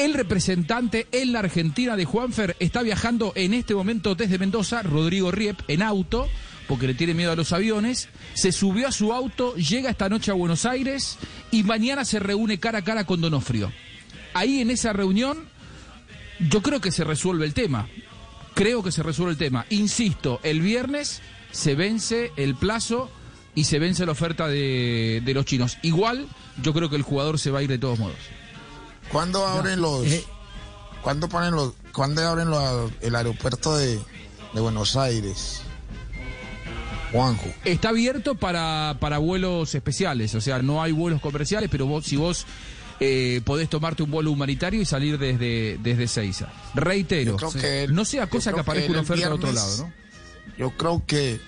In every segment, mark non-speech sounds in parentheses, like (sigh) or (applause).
El representante en la Argentina de Juanfer está viajando en este momento desde Mendoza, Rodrigo Riep, en auto, porque le tiene miedo a los aviones. Se subió a su auto, llega esta noche a Buenos Aires y mañana se reúne cara a cara con Donofrio. Ahí en esa reunión, yo creo que se resuelve el tema. Creo que se resuelve el tema. Insisto, el viernes se vence el plazo y se vence la oferta de, de los chinos. Igual, yo creo que el jugador se va a ir de todos modos. ¿Cuándo abren los... eh. ¿Cuándo ponen los... ¿Cuándo abren los- el aeropuerto de, de Buenos Aires? Juanjo. Está abierto para, para vuelos especiales, o sea, no hay vuelos comerciales, pero vos, si vos eh, podés tomarte un vuelo humanitario y salir desde, desde Seiza. Reitero, que no sea cosa creo que aparezca él una oferta al otro lado, ¿no? Yo creo que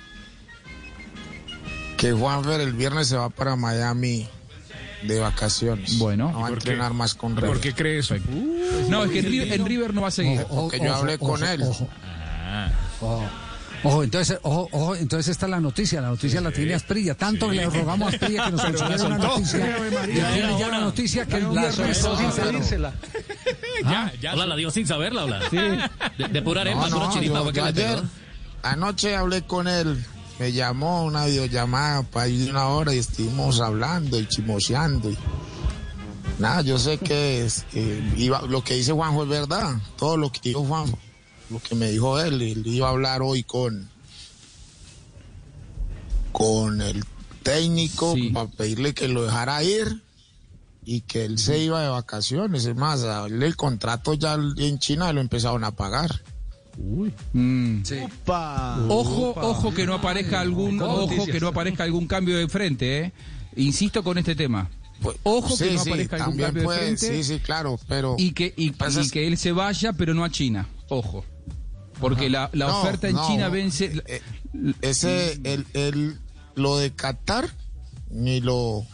que Juanfer el viernes se va para Miami de vacaciones. Bueno. no va a ¿Y por qué? entrenar más con ¿Por River. qué cree eso? No, es que en River, en River no va a seguir. Porque yo hablé con él. Ojo, ojo. Ojo, entonces, ojo, ojo, entonces esta es la noticia, la noticia la tiene Asprilla, tanto que le rogamos a Asprilla que nos consiguiera una noticia, y tiene ya la noticia que el viernes (laughs) Ya, ya. Hola, la digo sin saberla, hola. De, de pura arepa, No, pura no, chiripa, yo- yo ayer, anoche hablé con él, me llamó una videollamada para ir de una hora y estuvimos hablando y chimoseando. Y... Nada, yo sé que es, eh, iba- lo que dice Juanjo es verdad, todo lo que dijo Juanjo, lo que me dijo él, él iba a hablar hoy con, con el técnico Sí. para pedirle que lo dejara ir y que él se iba de vacaciones. Es más, a él el contrato ya en China lo empezaron a pagar. Mm. Ojo, ojo que no aparezca algún, ojo que no aparezca algún cambio de frente, ¿eh? Insisto con este tema. Pues, Ojo que no sí, aparezca algún cambio de frente. Sí, sí, claro, pero... y que, y, y que él se vaya, pero no a China. Ojo. Porque la, la No, oferta en no, China vence. eh, Ese, el, el, lo de Qatar, ni lo,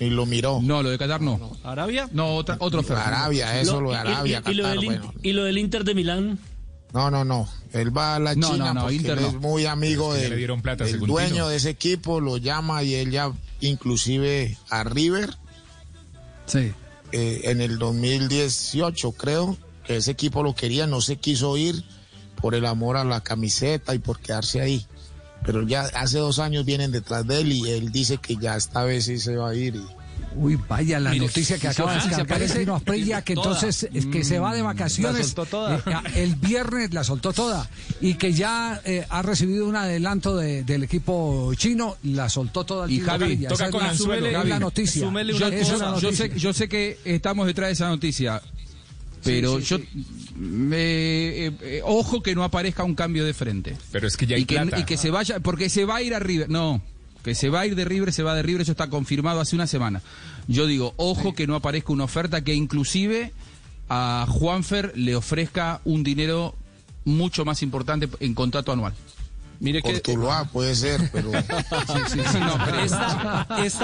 ni lo miró. No, lo de Qatar no. ¿Arabia? No, otra, otra oferta. Arabia, eso, lo de y- y- Arabia, y, y lo Qatar, del, In- bueno. y lo del Inter de Milán. No, no, no. Él va a la No, China no, no, porque Inter él no. es muy amigo Es que ya del, le plata dueño de ese equipo, lo llama y él ya inclusive a River Sí. eh, en el 2018, creo, que ese equipo lo quería, no se quiso ir por el amor a la camiseta y por quedarse ahí. Pero ya hace dos años vienen detrás de él y él dice que ya esta vez sí se va a ir. y- Uy, vaya la Mire, noticia que si acaba de descargar el Tino Asprilla, que toda. entonces es que se va de vacaciones. La soltó toda. eh, a- el viernes la soltó toda. Y que ya eh, ha recibido un adelanto de- del equipo chino, la soltó toda el Y Javi, toca Esa es con la- anzuelo, Javi. la noticia. Yo, una yo- yo noticia. sé, yo sé que estamos detrás de esa noticia, pero yo me- eh, eh, ojo que no aparezca un cambio de frente. Pero es que ya hay y que, plata. y que se vaya, porque se va a ir a River. No, que se va a ir de River, se va de River, eso está confirmado hace una semana. Yo digo, ojo que no aparezca una oferta que inclusive a Juanfer le ofrezca un dinero mucho más importante en contrato anual. Mire Por que Tuluá puede ser, pero... (laughs) (laughs) No, pero- esta, esta